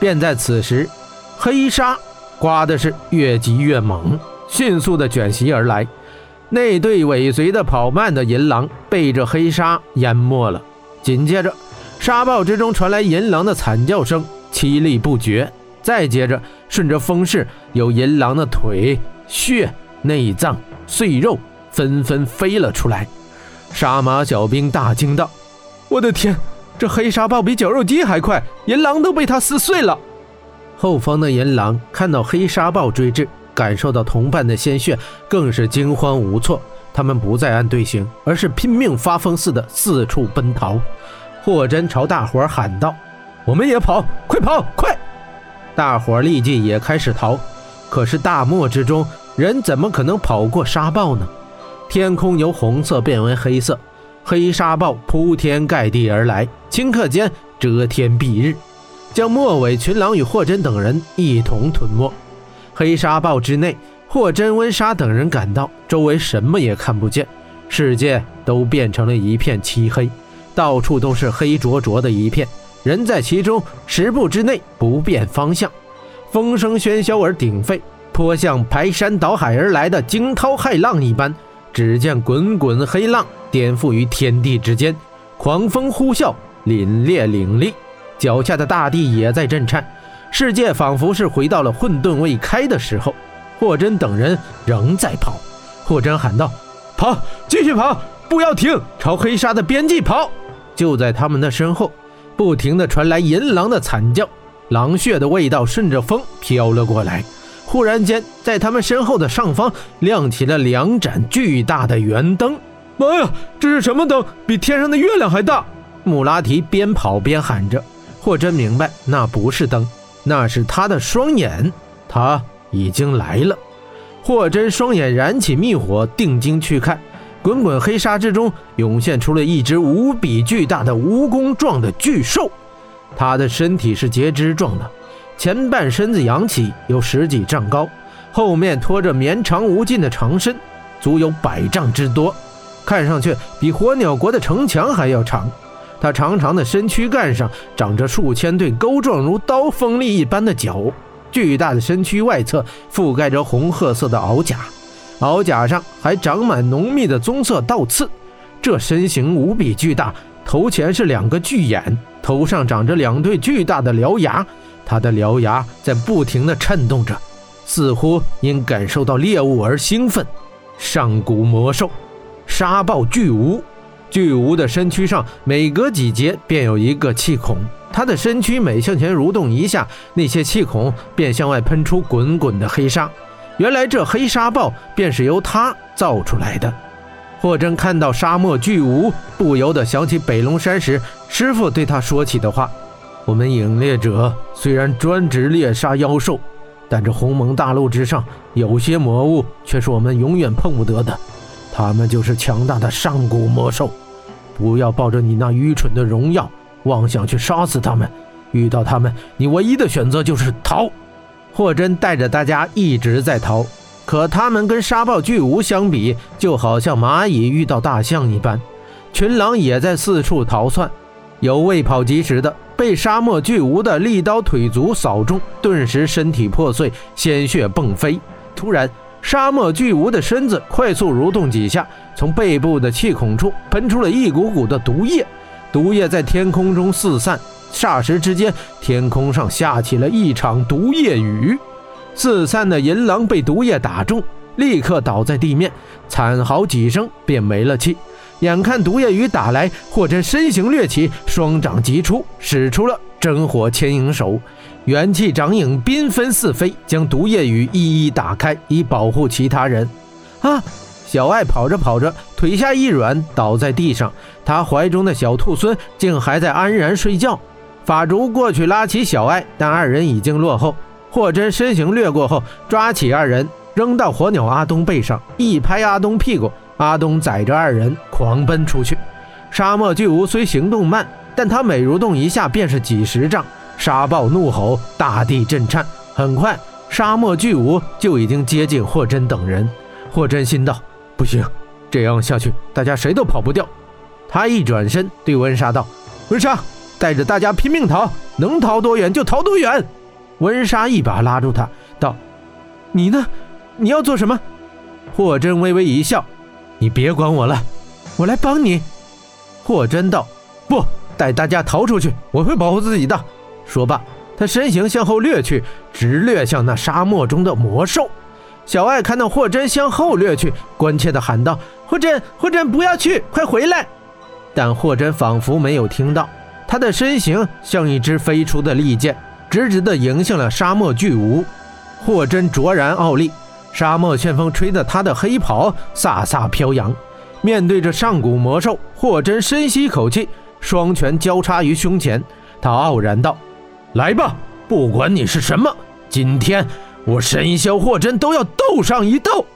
便在此时，黑沙刮的是越急越猛，迅速的卷袭而来。那队尾随的跑慢的银狼被这黑沙淹没了。紧接着，沙暴之中传来银狼的惨叫声，凄厉不绝。再接着，顺着风势，有银狼的腿、血、内脏、碎肉纷纷飞了出来。杀马小兵大惊道：“我的天，这黑沙暴比绞肉机还快，银狼都被他撕碎了！”后方的银狼看到黑沙暴追至，感受到同伴的鲜血，更是惊慌无措。他们不再按队形，而是拼命发疯似的四处奔逃。霍真朝大伙喊道：“我们也跑，快跑，快！”大伙立即也开始逃。可是大漠之中，人怎么可能跑过沙暴呢？天空由红色变为黑色，黑沙暴铺天盖地而来，顷刻间遮天蔽日，将末尾群狼与霍真等人一同吞没。黑沙暴之内，霍真、温莎等人感到周围什么也看不见，世界都变成了一片漆黑，到处都是黑灼灼的一片，人在其中十步之内不辨方向，风声喧嚣而鼎沸，颇像排山倒海而来的惊涛骇浪一般。只见滚滚黑浪颠覆于天地之间，狂风呼啸，凛冽凛冽，脚下的大地也在震颤，世界仿佛是回到了混沌未开的时候。霍真等人仍在跑，霍真喊道：“跑，继续跑，不要停，朝黑沙的边际跑！”就在他们的身后，不停地传来银狼的惨叫，狼血的味道顺着风飘了过来。忽然间，在他们身后的上方亮起了两盏巨大的圆灯。妈呀，这是什么灯？比天上的月亮还大！穆拉提边跑边喊着。霍真明白，那不是灯，那是他的双眼。他已经来了。霍真双眼燃起密火，定睛去看，滚滚黑沙之中涌现出了一只无比巨大的蜈蚣状的巨兽。它的身体是截肢状的。前半身子扬起，有十几丈高，后面拖着绵长无尽的长身，足有百丈之多，看上去比火鸟国的城墙还要长。它长长的身躯干上长着数千对钩状如刀锋利一般的角，巨大的身躯外侧覆盖着红褐色的鳌甲，鳌甲上还长满浓密的棕色倒刺。这身形无比巨大，头前是两个巨眼，头上长着两对巨大的獠牙。他的獠牙在不停地颤动着，似乎因感受到猎物而兴奋。上古魔兽，沙暴巨无。巨无的身躯上每隔几节便有一个气孔，他的身躯每向前蠕动一下，那些气孔便向外喷出滚滚的黑沙。原来这黑沙暴便是由他造出来的。霍真看到沙漠巨无，不由得想起北龙山时师傅对他说起的话。我们影猎者虽然专职猎杀妖兽，但这鸿蒙大陆之上有些魔物却是我们永远碰不得的。他们就是强大的上古魔兽。不要抱着你那愚蠢的荣耀妄想去杀死他们。遇到他们，你唯一的选择就是逃。霍真带着大家一直在逃，可他们跟沙暴巨无相比，就好像蚂蚁遇到大象一般。群狼也在四处逃窜，有未跑及时的。被沙漠巨无的利刀腿足扫中，顿时身体破碎，鲜血迸飞。突然，沙漠巨无的身子快速蠕动几下，从背部的气孔处喷出了一股股的毒液，毒液在天空中四散，霎时之间，天空上下起了一场毒液雨。四散的银狼被毒液打中，立刻倒在地面，惨嚎几声便没了气。眼看毒液雨打来，霍真身形掠起，双掌急出，使出了真火牵引手，元气掌影缤纷四飞，将毒液雨一一打开，以保护其他人。啊！小爱跑着跑着，腿下一软，倒在地上。他怀中的小兔孙竟还在安然睡觉。法竹过去拉起小爱，但二人已经落后。霍真身形掠过后，抓起二人，扔到火鸟阿东背上，一拍阿东屁股。阿东载着二人狂奔出去。沙漠巨无虽行动慢，但他每蠕动一下便是几十丈。沙暴怒吼，大地震颤。很快，沙漠巨无就已经接近霍真等人。霍真心道：“不行，这样下去，大家谁都跑不掉。”他一转身对温莎道：“温莎，带着大家拼命逃，能逃多远就逃多远。温莎一把拉住他，道：“你呢？你要做什么？”霍真微微一笑：“你别管我了，我来帮你。”霍真道：“不带大家逃出去，我会保护自己的。”说罢，他身形向后掠去，直掠向那沙漠中的魔兽。小艾看到霍真向后掠去，关切地喊道：“霍真，霍真，不要去，快回来！”但霍真仿佛没有听到，他的身形像一支飞出的利剑，直直地迎向了沙漠巨无。霍真卓然傲立，沙漠旋风吹得他的黑袍飒飒飘扬。面对着上古魔兽，霍真深吸一口气，双拳交叉于胸前，他傲然道：“来吧，不管你是什么，今天。”我神霄霍真都要斗上一斗。